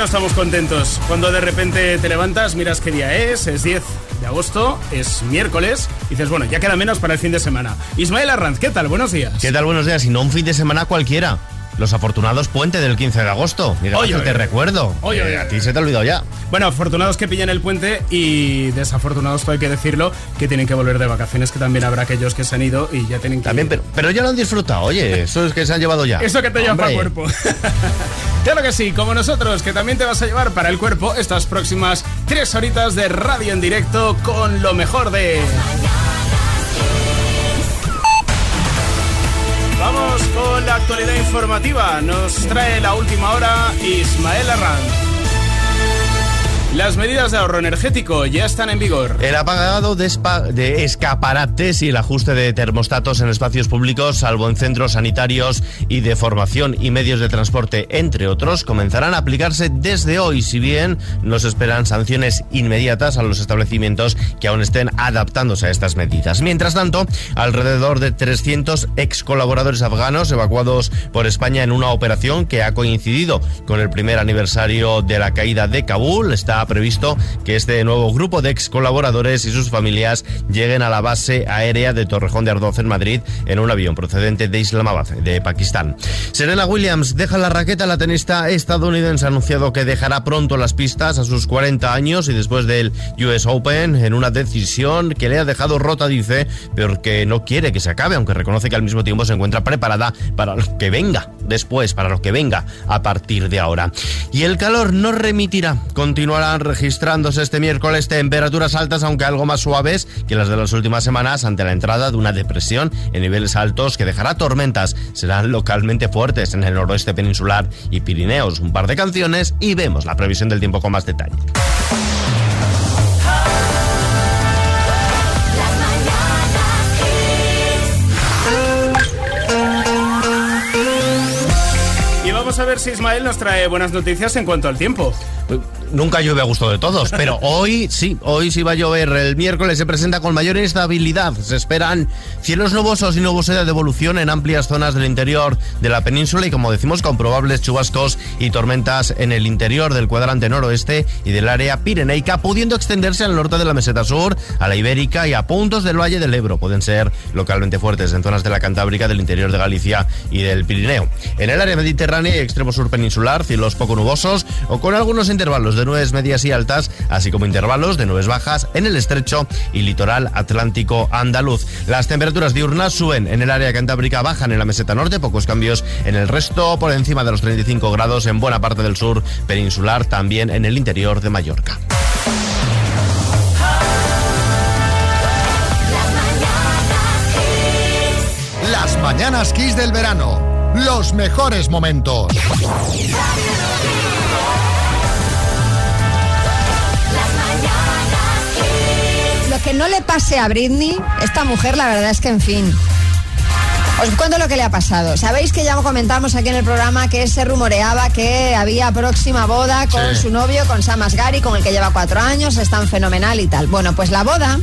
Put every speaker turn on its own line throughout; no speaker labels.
no estamos contentos? Cuando de repente te levantas, miras qué día es, es 10 de agosto, es miércoles, y dices, bueno, ya queda menos para el fin de semana. Ismael Arranz, ¿qué tal? Buenos días.
¿Qué tal? Buenos días. Y no un fin de semana cualquiera. Los afortunados puente del 15 de agosto. Mira,
Oye,
te recuerdo.
Oye,
Eh,
oye.
a ti se te ha olvidado ya.
Bueno, afortunados que pillan el puente y desafortunados, todo hay que decirlo, que tienen que volver de vacaciones, que también habrá aquellos que se han ido y ya tienen que...
También, pero, pero ya lo han disfrutado. Oye, eso es que se han llevado ya.
Eso que te lleva para el cuerpo. claro que sí, como nosotros, que también te vas a llevar para el cuerpo estas próximas tres horitas de radio en directo con lo mejor de... con la actualidad informativa. Nos trae la última hora Ismael Arranz. Las medidas de ahorro energético ya están en vigor.
El apagado de, escaparates y el ajuste de termostatos en espacios públicos, salvo en centros sanitarios y de formación y medios de transporte, entre otros, comenzarán a aplicarse desde hoy, si bien nos esperan sanciones inmediatas a los establecimientos que aún estén adaptándose a estas medidas. Mientras tanto, alrededor de 300 ex colaboradores afganos evacuados por España en una operación que ha coincidido con el primer aniversario de la caída de Kabul. Está previsto que este nuevo grupo de ex colaboradores y sus familias lleguen a la base aérea de Torrejón de Ardoz en Madrid en un avión procedente de Islamabad, de Pakistán. Serena Williams deja la raqueta. La tenista estadounidense ha anunciado que dejará pronto las pistas a sus 40 años y después del US Open en una decisión que le ha dejado rota, dice, pero que no quiere que se acabe, aunque reconoce que al mismo tiempo se encuentra preparada para lo que venga después, para lo que venga a partir de ahora. Y el calor no remitirá. Continuarán registrándose este miércoles temperaturas altas, aunque algo más suaves que las de las últimas semanas, ante la entrada de una depresión en niveles altos que dejará tormentas. Serán localmente fuertes en el noroeste peninsular y Pirineos. Un par de canciones y vemos la previsión del tiempo con más detalle.
A ver si Ismael nos trae buenas noticias en cuanto al tiempo.
Nunca llueve a gusto de todos, pero hoy sí, hoy sí va a llover. El miércoles se presenta con mayor instabilidad. Se esperan cielos nubosos y nubosidad de evolución en amplias zonas del interior de la península y, como decimos, con probables chubascos y tormentas en el interior del cuadrante noroeste y del área pireneica, pudiendo extenderse al norte de la meseta sur, a la ibérica y a puntos del Valle del Ebro. Pueden ser localmente fuertes en zonas de la Cantábrica, del interior de Galicia y del Pirineo. En el área mediterránea y extremo sur peninsular, cielos poco nubosos o con algunos intervalos de nubes medias y altas, así como intervalos de nubes bajas en el estrecho y litoral atlántico andaluz. Las temperaturas diurnas suben en el área cantábrica, bajan en la meseta norte, pocos cambios en el resto, por encima de los 35 grados en buena parte del sur peninsular, también en el interior de Mallorca.
Las mañanas Kiss del verano. Los mejores momentos.
Que no le pase a Britney, esta mujer, la verdad es que, en fin. Os cuento lo que le ha pasado. Sabéis que ya comentamos aquí en el programa que se rumoreaba que había próxima boda con
Sí.
su novio, con Sam Asghari, con el que lleva cuatro años, están fenomenal y tal. Bueno, pues la boda,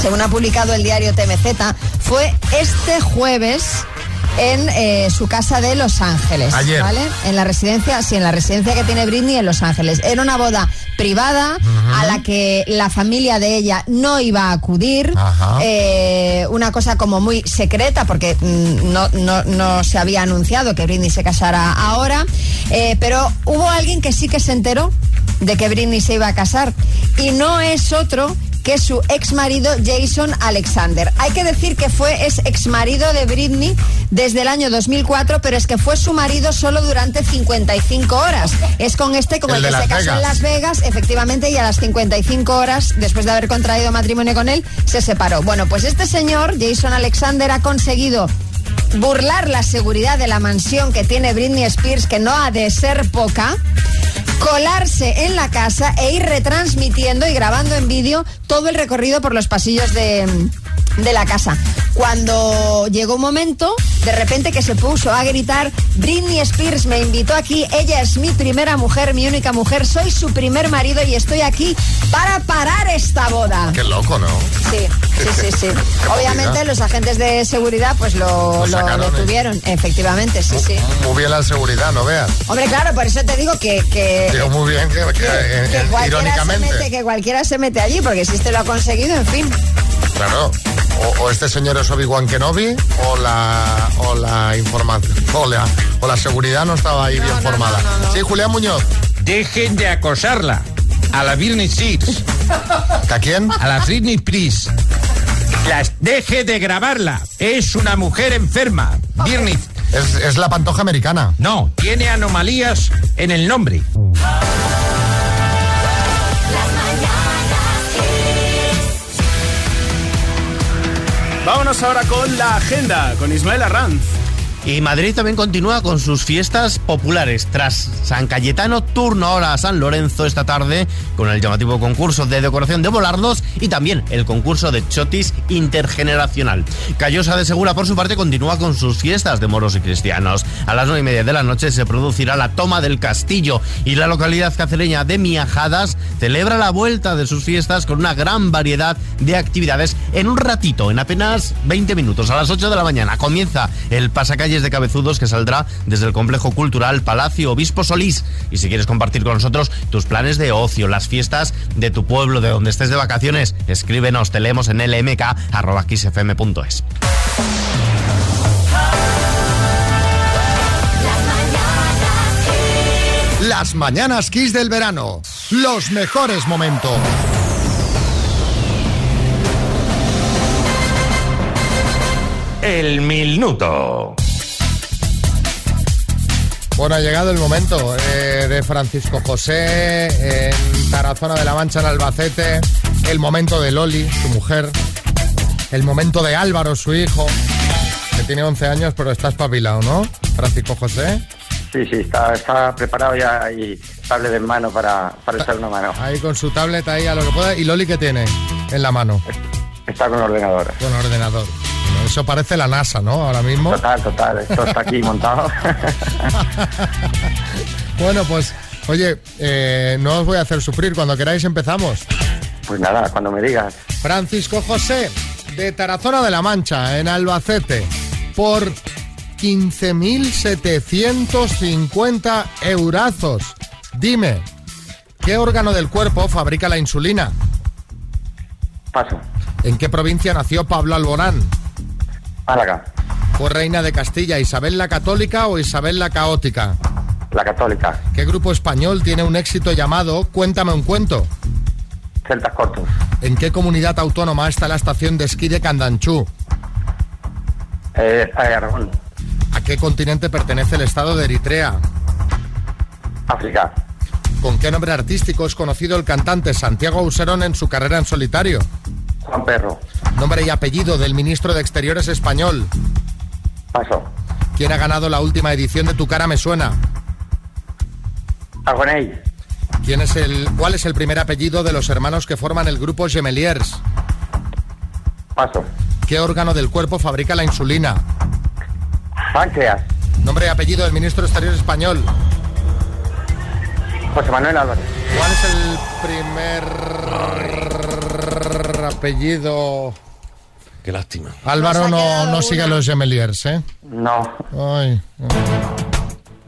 según ha publicado el diario TMZ, fue este jueves en eh, su casa de Los Ángeles.
Ayer.
¿Vale? En la residencia, sí, en la residencia que tiene Britney en Los Ángeles. Era una boda privada a la que la familia de ella no iba a acudir.
Ajá.
Eh, una cosa como muy secreta porque mm, no, no, no se había anunciado que Britney se casara ahora. Eh, pero hubo alguien que sí que se enteró de que Britney se iba a casar. Y no es otro que su ex marido Jason Alexander. Hay que decir que fue es ex marido de Britney desde el año 2004, pero es que fue su marido solo durante 55 horas. Es con este con
El
que se casó en. Las Vegas, efectivamente, y a las 55 horas, después de haber contraído matrimonio con él, se separó. Bueno, pues este señor, Jason Alexander, ha conseguido burlar la seguridad de la mansión que tiene Britney Spears, que no ha de ser poca, colarse en la casa e ir retransmitiendo y grabando en vídeo todo el recorrido por los pasillos de, de la casa. cuando llegó un momento, de repente que se puso a gritar, Britney Spears me invitó aquí, ella es mi primera mujer, mi única mujer, soy su primer marido y estoy aquí para parar esta boda.
Qué loco, ¿no?
Sí, sí, sí, sí. Obviamente los agentes de seguridad pues lo,
Lo
lo,
¿eh?
tuvieron, efectivamente, sí, sí.
Muy bien la seguridad, no veas.
Hombre, claro, por eso te digo que... que
Digo muy bien que, que,
que
eh,
se
irónicamente.
mete, que cualquiera se mete allí, porque si este lo ha conseguido, en fin.
Claro. O, o este señor es Obi-Wan Kenobi o la, o la información o la, o la seguridad no estaba ahí bien
no,
formada.
no, no, no.
Sí, Julián Muñoz.
Dejen de acosarla. A la Britney Spears,
¿A quién?
a la Britney Spears. Las deje de grabarla. Es una mujer enferma. Britney.
Es, es la pantoja americana.
No, tiene anomalías en el nombre.
Vámonos ahora con la agenda, con Ismael Arranz.
Y Madrid también continúa con sus fiestas populares. Tras San Cayetano, turno ahora a San Lorenzo esta tarde con el llamativo concurso de decoración de volardos y también el concurso de chotis intergeneracional. Callosa de Segura, por su parte, continúa con sus fiestas de moros y cristianos. A las nueve y media de la noche se producirá la toma del castillo y la localidad cacereña de Miajadas celebra la vuelta de sus fiestas con una gran variedad de actividades. En un ratito, en apenas 20 minutos, a las 8 de la mañana, comienza el de cabezudos que saldrá desde el complejo cultural Palacio Obispo Solís. Y si quieres compartir con nosotros tus planes de ocio, las fiestas de tu pueblo, de donde estés de vacaciones, escríbenos, te leemos en lmk.xfm.es.
Las mañanas Kiss del verano. Los mejores momentos.
El minuto.
Bueno, ha llegado el momento eh, de Francisco José en Tarazona de la Mancha, en Albacete. El momento de Loli, su mujer. El momento de Álvaro, su hijo, que tiene 11 años, pero está espabilado, ¿no? Francisco José.
Sí, sí, está, está preparado ya y tablet en mano para, para echar una mano.
Ahí con su tablet, ahí a lo que pueda. ¿Y Loli qué tiene en la mano?
Está con ordenador.
Con ordenador. Eso parece la NASA, ¿no? Ahora mismo.
Total, total, esto está aquí montado.
Bueno, pues, oye, eh, no os voy a hacer sufrir. Cuando queráis empezamos.
Pues nada, cuando me digas.
Francisco José, de Tarazona de la Mancha, en Albacete, por 15.750 eurazos. Dime, ¿qué órgano del cuerpo fabrica la insulina?
Paso.
¿En qué provincia nació Pablo Alborán?
Málaga,
¿Fue reina de Castilla Isabel la Católica o Isabel la Caótica?
la católica,
¿Qué grupo español tiene un éxito llamado Cuéntame un cuento?
celtas cortos,
¿En qué comunidad autónoma está la estación de esquí de Candanchú?
eh, eh, Aragón,
¿A qué continente pertenece el estado de Eritrea?
África,
¿Con qué nombre artístico es conocido el cantante Santiago Auserón en su carrera en solitario?
Juan Perro,
Nombre y apellido del ministro de Exteriores español.
Paso,
¿Quién ha ganado la última edición de Tu cara me suena?
Agoney,
¿Quién es el, ¿Cuál es el primer apellido de los hermanos que forman el grupo Gemeliers?
Paso,
¿Qué órgano del cuerpo fabrica la insulina?
Páncreas,
Nombre y apellido del ministro de Exteriores español.
José Manuel Álvarez,
¿Cuál es el primer apellido?
Qué lástima.
Álvaro no, no sigue a los Gemeliers, ¿eh?
no,
Ay.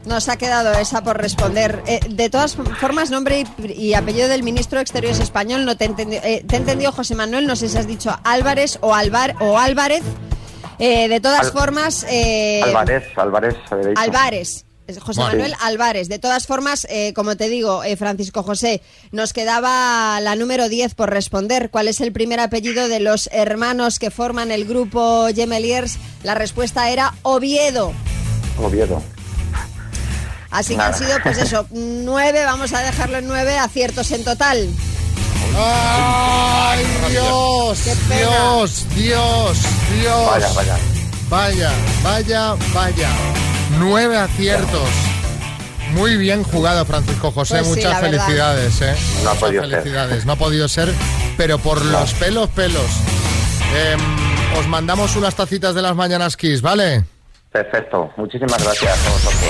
Nos ha quedado esa por responder. Eh, de todas formas, nombre y, y apellido del ministro de Exteriores español, no te he entendido, eh, te he entendido José Manuel, no sé si has dicho Álvarez o, Alvar, o Álvarez. Eh, de todas
Al-
formas... eh,
Álvarez, Álvarez.
Álvarez. José. Manuel Álvarez. De todas formas, eh, como te digo, eh, Francisco José, nos quedaba la número 10 por responder. ¿Cuál es el primer apellido de los hermanos que forman el grupo Gemeliers? La respuesta era Oviedo.
Oviedo,
Así que han sido, pues eso, nueve, vamos a dejarlo en nueve aciertos en total.
¡Ay, Dios!
Qué pena.
Dios, Dios, Dios.
vaya, vaya.
Vaya, vaya, vaya. Nueve aciertos. Muy bien jugado, Francisco José.
Pues sí,
Muchas felicidades, ¿eh?
No ha
Muchas
podido ser.
felicidades. No ha podido ser, pero por los pelos, pelos. Em, os mandamos unas tacitas de las mañanas Kiss, ¿vale?
Perfecto, muchísimas gracias a vosotros.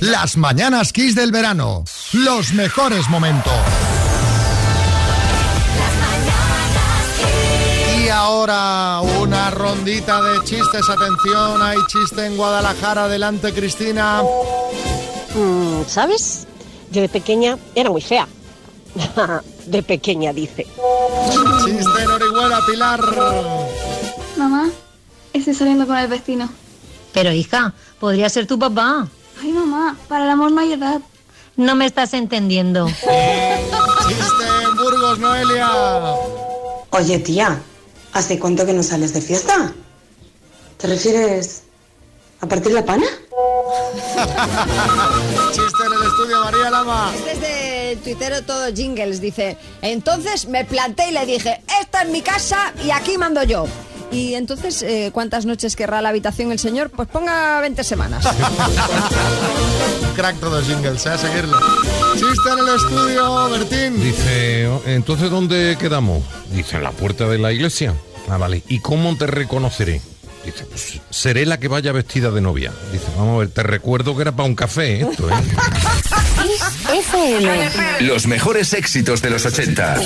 Las mañanas Kiss del verano. Los mejores momentos. Rondita de chistes. Atención, hay chiste en Guadalajara. Adelante, Cristina.
Mm, ¿Sabes? Yo de pequeña era muy fea. de pequeña, dice.
Chiste en Orihuela, Pilar.
Mamá, estoy saliendo con el vecino.
Pero hija, podría ser tu papá.
Ay, mamá, para el amor no hay edad.
No me estás entendiendo.
Chiste en Burgos, Noelia.
Oye, tía, ¿hace cuánto que no sales de fiesta? ¿Te refieres a partir la pana?
Chiste en el estudio, María Lama.
Este es de tuitero todo jingles, dice. Entonces me planté y le dije, esta es mi casa y aquí mando yo. Y entonces, eh, ¿cuántas noches querrá la habitación el señor? Pues ponga 20 semanas.
Crack todos jingles, ¿eh? a seguirlo. Chiste en el estudio, Bertín.
Dice, "Oh, entonces ¿dónde quedamos? Dice, en la puerta de la iglesia. Ah, vale. ¿Y cómo te reconoceré? Dice, pues seré la que vaya vestida de novia. Dice, vamos a ver, te recuerdo que era para un café esto, ¿eh?
FM.
Los mejores éxitos de los 80.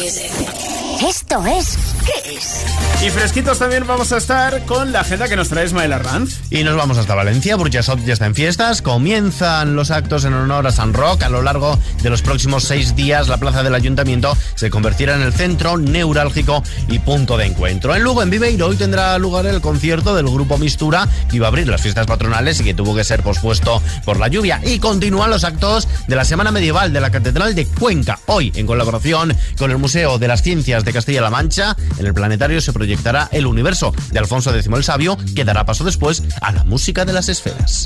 Esto es Kiss.
Y fresquitos también vamos a estar con la agenda que nos trae Ismael Arranz.
Y nos vamos hasta Valencia, Burjasot ya está en fiestas. Comienzan los actos en honor a San Roque. A lo largo de los próximos seis días, la plaza del ayuntamiento se convertirá en el centro neurálgico y punto de encuentro. En Lugo, en Viveiro, hoy tendrá lugar el concierto del grupo Mistura, que iba a abrir las fiestas patronales y que tuvo que ser pospuesto por la lluvia. Y continúan los actos de la Semana Medieval de la Catedral de Cuenca. Hoy, en colaboración con el Museo de las Ciencias de Castilla-La Mancha, en el planetario se proyectará El Universo de Alfonso X el Sabio, que dará paso después a la música de las esferas.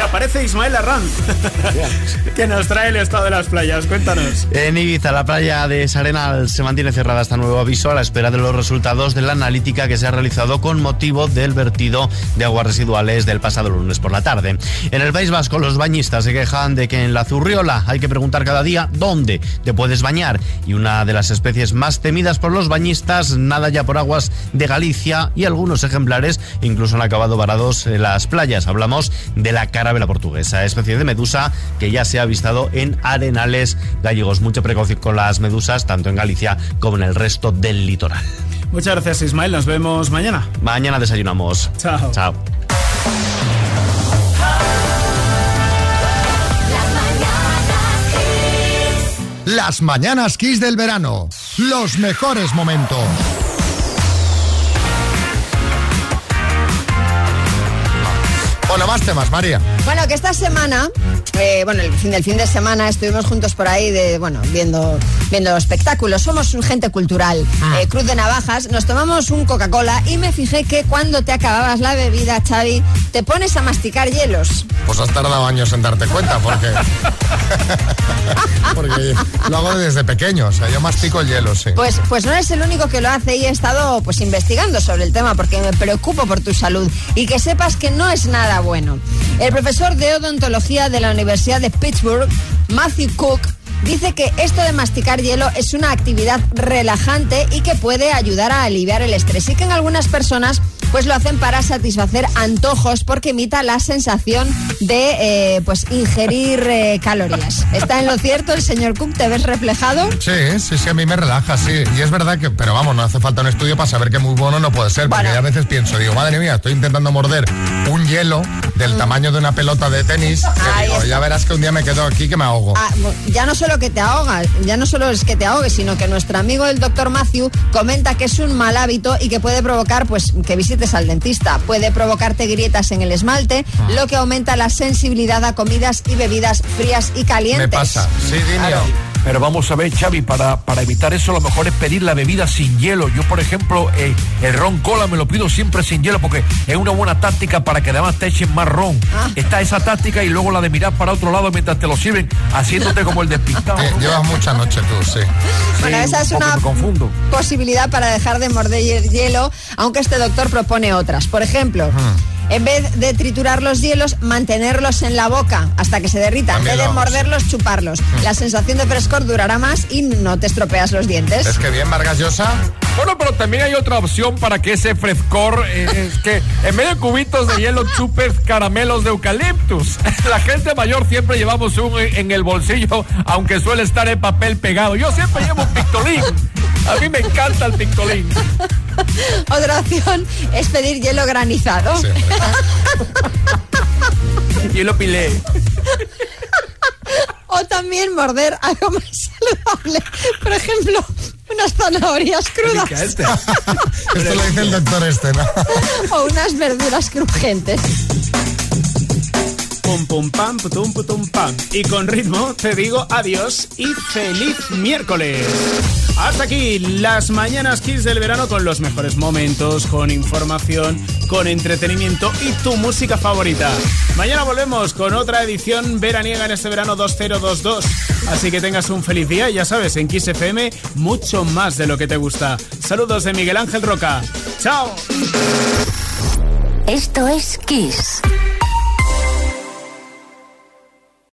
Aparece Ismael Arranz, que nos trae el estado de las playas. Cuéntanos.
En Ibiza, la playa de Sarenal se mantiene cerrada hasta nuevo aviso a la espera de los resultados de la analítica que se ha realizado con motivo del vertido de aguas residuales del pasado lunes por la tarde. En el País Vasco, los bañistas se quejan de que en la Zurriola hay que preguntar cada día dónde te puedes bañar. Y una de las especies más temidas por los bañistas nada ya por aguas de Galicia y algunos ejemplares incluso han acabado varados en las playas. Hablamos de la carabela portuguesa, especie de medusa que ya se ha avistado en arenales gallegos. Mucha precaución con las medusas, tanto en Galicia como en el resto del litoral.
Muchas gracias, Ismael. Nos vemos mañana.
Mañana desayunamos.
Chao.
Chao.
Las mañanas Kiss del verano. Los mejores momentos. Bueno, más temas, María.
Bueno, que esta semana, eh, bueno, el fin del fin de semana estuvimos juntos por ahí de, bueno, viendo, viendo espectáculos. Somos gente cultural. Eh, Cruz de Navajas, nos tomamos un Coca-Cola y me fijé que cuando te acababas la bebida, Xavi, te pones a masticar hielos.
Pues has tardado años en darte cuenta, porque. porque lo hago desde pequeño, o sea, yo mastico el hielo, sí.
Pues, pues no eres el único que lo hace y he estado pues investigando sobre el tema porque me preocupo por tu salud y que sepas que no es nada bueno. El profesor de odontología de la Universidad de Pittsburgh, Matthew Cook, dice que esto de masticar hielo es una actividad relajante y que puede ayudar a aliviar el estrés. Y que en algunas personas pues lo hacen para satisfacer antojos porque imita la sensación de eh, pues ingerir eh, calorías. ¿Está en lo cierto el señor Cook? ¿Te ves reflejado?
Sí, sí, sí, a mí me relaja, sí. Y es verdad que, pero vamos, no hace falta un estudio para saber que muy bueno no puede ser, porque
Bueno.
a veces pienso, digo, madre mía, estoy intentando morder un hielo del tamaño de una pelota de tenis, que
Mm.
Digo, ya verás que un día me quedo aquí que me ahogo.
Ah, ya no solo que te ahogas, ya no solo es que te ahogues, sino que nuestro amigo el doctor Matthew comenta que es un mal hábito y que puede provocar pues que visites al dentista. Puede provocarte grietas en el esmalte,
Ah.
lo que aumenta la sensibilidad a comidas y bebidas frías y calientes.
Me pasa, sí, Dinio.
Pero vamos a ver, Xavi, para, para evitar eso lo mejor es pedir la bebida sin hielo. Yo, por ejemplo, eh, el ron cola me lo pido siempre sin hielo porque es una buena táctica para que además te echen más ron.
Ah.
Está esa táctica y luego la de mirar para otro lado mientras te lo sirven, haciéndote como el despistado.
Eh, llevas mucha noche tú, sí.
Bueno,
Sí,
esa es
un
una
confundo.
posibilidad para dejar de morder hielo, aunque este doctor propone otras. Por ejemplo, En vez de triturar los hielos, mantenerlos en la boca hasta que se derritan. En vez de morderlos, chuparlos. La sensación de frescor durará más y no te estropeas los dientes.
Es que bien, Vargas Llosa.
Bueno, pero también hay otra opción para que ese frescor eh, es que en vez de cubitos de hielo chupes caramelos de eucaliptus. La gente mayor siempre llevamos un en el bolsillo, aunque suele estar el papel pegado. Yo siempre llevo un pictolín. A mí me encanta el pictolín.
Otra opción es pedir hielo granizado.
Hielo pilé.
O también morder algo más saludable. Por ejemplo, unas zanahorias crudas
Esto lo dice el doctor este, ¿no?
o unas verduras crujientes.
Pum pum pam, putum putum pam. Y con ritmo te digo adiós y feliz miércoles. Hasta aquí las mañanas Kiss del verano con los mejores momentos, con información, con entretenimiento y tu música favorita. Mañana volvemos con otra edición veraniega en este verano 2022. Así que tengas un feliz día y ya sabes, en Kiss FM mucho más de lo que te gusta. Saludos de Miguel Ángel Roca. ¡Chao!
Esto es Kiss.